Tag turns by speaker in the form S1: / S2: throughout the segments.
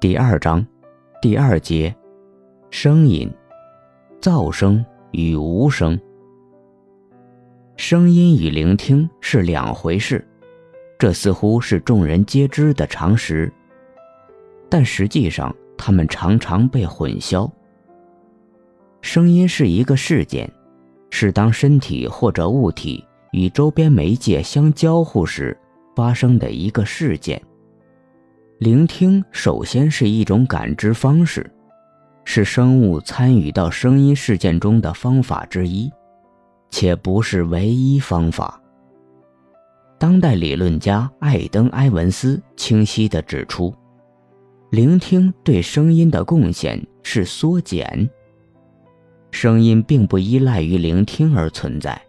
S1: 第二章，第二节，声音，噪声与无声。声音与聆听是两回事，这似乎是众人皆知的常识，但实际上它们常常被混淆。声音是一个事件，是当身体或者物体与周边媒介相交互时发生的一个事件。聆听首先是一种感知方式，是生物参与到声音事件中的方法之一，且不是唯一方法。当代理论家艾登·埃文斯清晰地指出，聆听对声音的贡献是缩减。声音并不依赖于聆听而存在，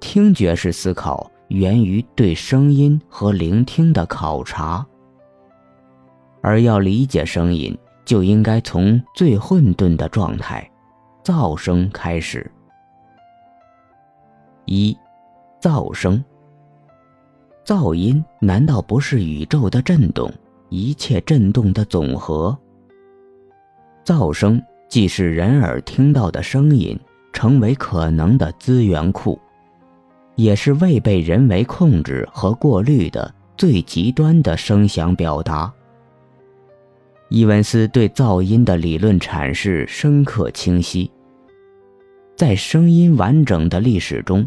S1: 听觉式思考源于对声音和聆听的考察。而要理解声音，就应该从最混沌的状态——噪声开始。一，噪声。噪音难道不是宇宙的震动，一切震动的总和？噪声既是人耳听到的声音成为可能的资源库，也是未被人为控制和过滤的最极端的声响表达。伊文斯对噪音的理论阐释深刻清晰。在声音完整的历史中，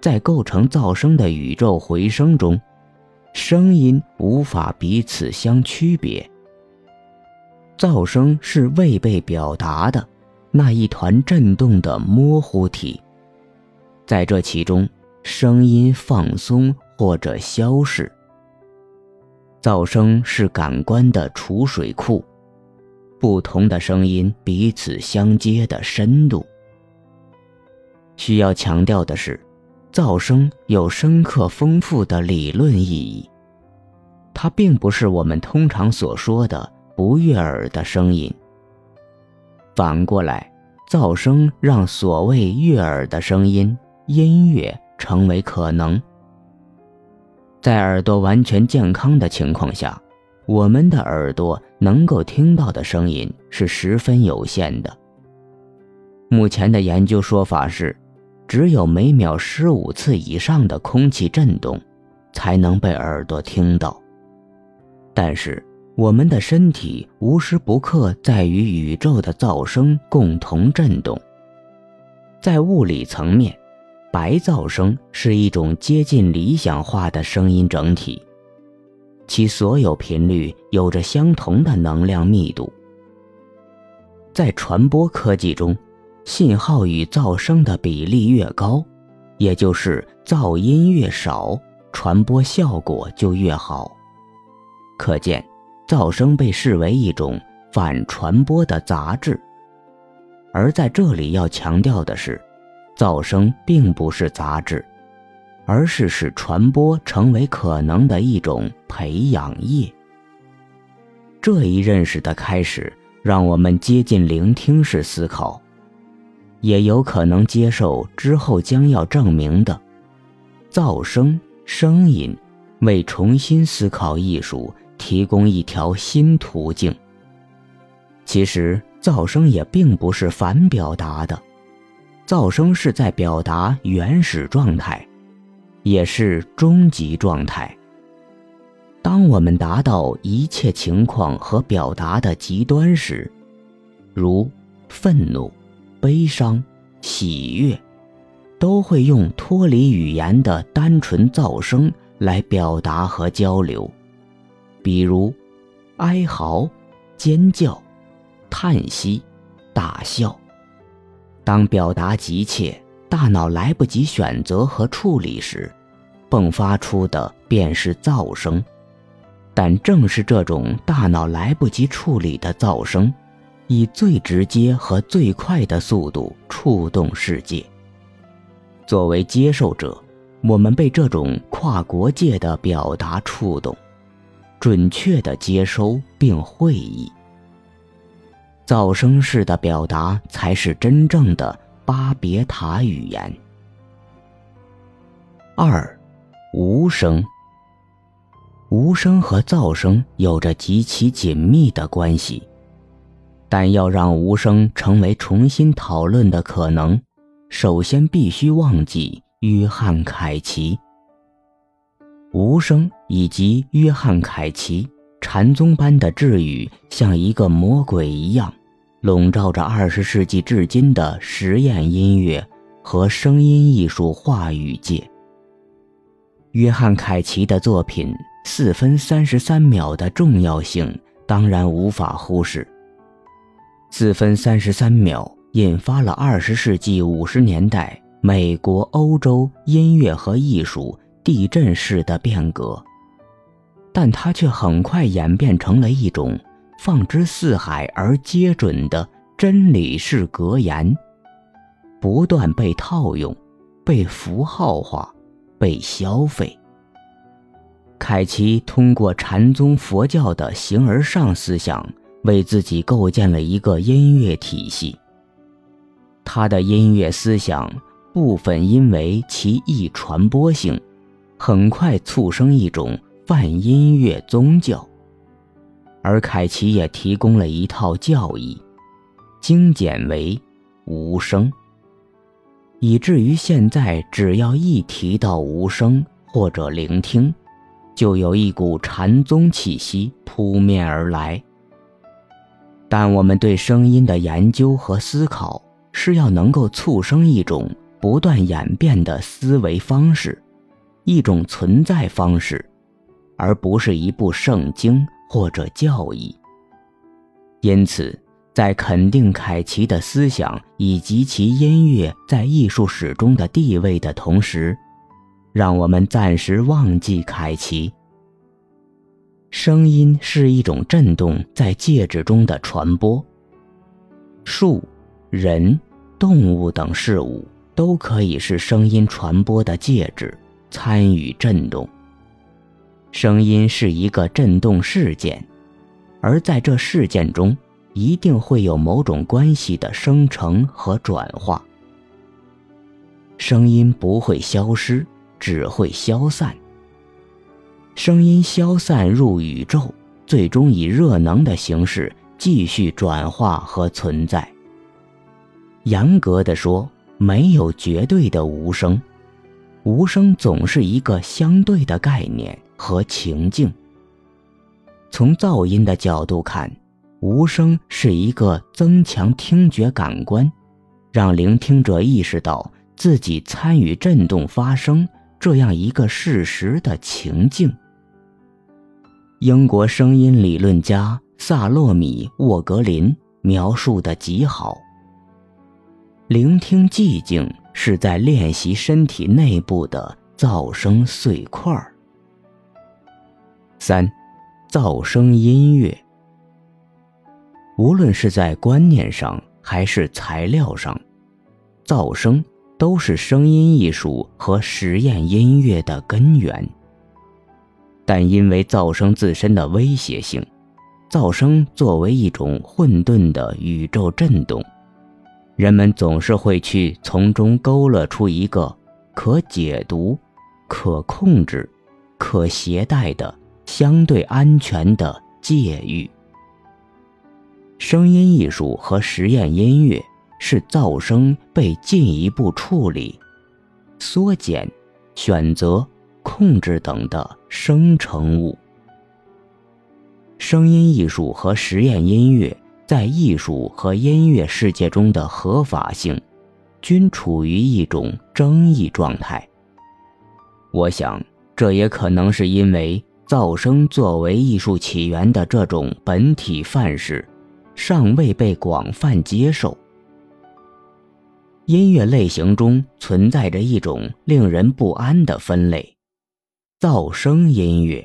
S1: 在构成噪声的宇宙回声中，声音无法彼此相区别。噪声是未被表达的那一团震动的模糊体，在这其中，声音放松或者消逝。噪声是感官的储水库，不同的声音彼此相接的深度。需要强调的是，噪声有深刻丰富的理论意义，它并不是我们通常所说的不悦耳的声音。反过来，噪声让所谓悦耳的声音音乐成为可能。在耳朵完全健康的情况下，我们的耳朵能够听到的声音是十分有限的。目前的研究说法是，只有每秒十五次以上的空气震动，才能被耳朵听到。但是，我们的身体无时不刻在与宇宙的噪声共同震动。在物理层面。白噪声是一种接近理想化的声音整体，其所有频率有着相同的能量密度。在传播科技中，信号与噪声的比例越高，也就是噪音越少，传播效果就越好。可见，噪声被视为一种反传播的杂质。而在这里要强调的是。噪声并不是杂质，而是使传播成为可能的一种培养液。这一认识的开始，让我们接近聆听式思考，也有可能接受之后将要证明的，噪声声音为重新思考艺术提供一条新途径。其实，噪声也并不是反表达的。噪声是在表达原始状态，也是终极状态。当我们达到一切情况和表达的极端时，如愤怒、悲伤、喜悦，都会用脱离语言的单纯噪声来表达和交流，比如哀嚎、尖叫、叹息、大笑。当表达急切，大脑来不及选择和处理时，迸发出的便是噪声。但正是这种大脑来不及处理的噪声，以最直接和最快的速度触动世界。作为接受者，我们被这种跨国界的表达触动，准确地接收并会意。噪声式的表达才是真正的巴别塔语言。二，无声。无声和噪声有着极其紧密的关系，但要让无声成为重新讨论的可能，首先必须忘记约翰·凯奇。无声以及约翰·凯奇禅宗般的智语，像一个魔鬼一样，笼罩着二十世纪至今的实验音乐和声音艺术话语界。约翰·凯奇的作品。四分三十三秒的重要性当然无法忽视。四分三十三秒引发了二十世纪五十年代美国、欧洲音乐和艺术地震式的变革，但它却很快演变成了一种放之四海而皆准的真理式格言，不断被套用、被符号化、被消费。凯奇通过禅宗佛教的形而上思想，为自己构建了一个音乐体系。他的音乐思想部分因为其易传播性，很快促生一种泛音乐宗教。而凯奇也提供了一套教义，精简为无声，以至于现在只要一提到无声或者聆听。就有一股禅宗气息扑面而来。但我们对声音的研究和思考，是要能够促生一种不断演变的思维方式，一种存在方式，而不是一部圣经或者教义。因此，在肯定凯奇的思想以及其音乐在艺术史中的地位的同时，让我们暂时忘记凯奇。声音是一种震动在介质中的传播。树、人、动物等事物都可以是声音传播的介质，参与震动。声音是一个震动事件，而在这事件中，一定会有某种关系的生成和转化。声音不会消失，只会消散。声音消散入宇宙，最终以热能的形式继续转化和存在。严格的说，没有绝对的无声，无声总是一个相对的概念和情境。从噪音的角度看，无声是一个增强听觉感官，让聆听者意识到自己参与震动发生这样一个事实的情境。英国声音理论家萨洛米沃格林描述的极好。聆听寂静是在练习身体内部的噪声碎块儿。三，噪声音乐。无论是在观念上还是材料上，噪声都是声音艺术和实验音乐的根源。但因为噪声自身的威胁性，噪声作为一种混沌的宇宙震动，人们总是会去从中勾勒出一个可解读、可控制、可携带的相对安全的界域。声音艺术和实验音乐是噪声被进一步处理、缩减、选择。控制等的生成物。声音艺术和实验音乐在艺术和音乐世界中的合法性，均处于一种争议状态。我想，这也可能是因为噪声作为艺术起源的这种本体范式，尚未被广泛接受。音乐类型中存在着一种令人不安的分类。噪声音乐。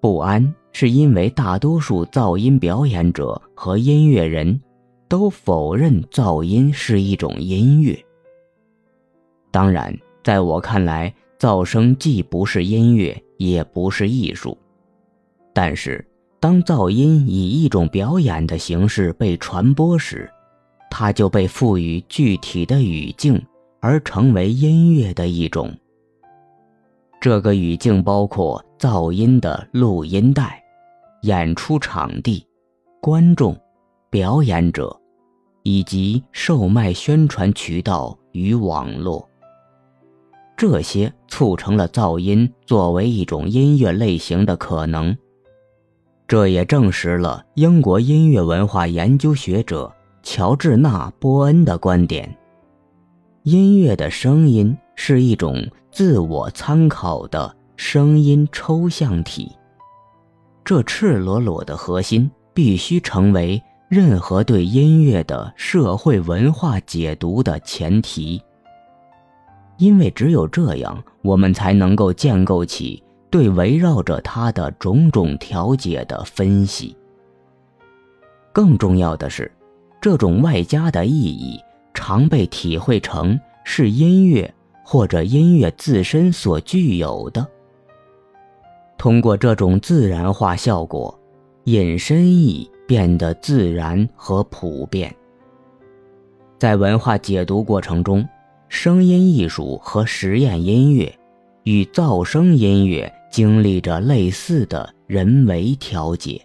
S1: 不安是因为大多数噪音表演者和音乐人都否认噪音是一种音乐。当然，在我看来，噪声既不是音乐，也不是艺术。但是，当噪音以一种表演的形式被传播时，它就被赋予具体的语境，而成为音乐的一种。这个语境包括噪音的录音带、演出场地、观众、表演者，以及售卖宣传渠道与网络。这些促成了噪音作为一种音乐类型的可能。这也证实了英国音乐文化研究学者乔治纳·波恩的观点：音乐的声音是一种。自我参考的声音抽象体，这赤裸裸的核心必须成为任何对音乐的社会文化解读的前提。因为只有这样，我们才能够建构起对围绕着它的种种调节的分析。更重要的是，这种外加的意义常被体会成是音乐。或者音乐自身所具有的，通过这种自然化效果，引申义变得自然和普遍。在文化解读过程中，声音艺术和实验音乐与噪声音乐经历着类似的人为调节。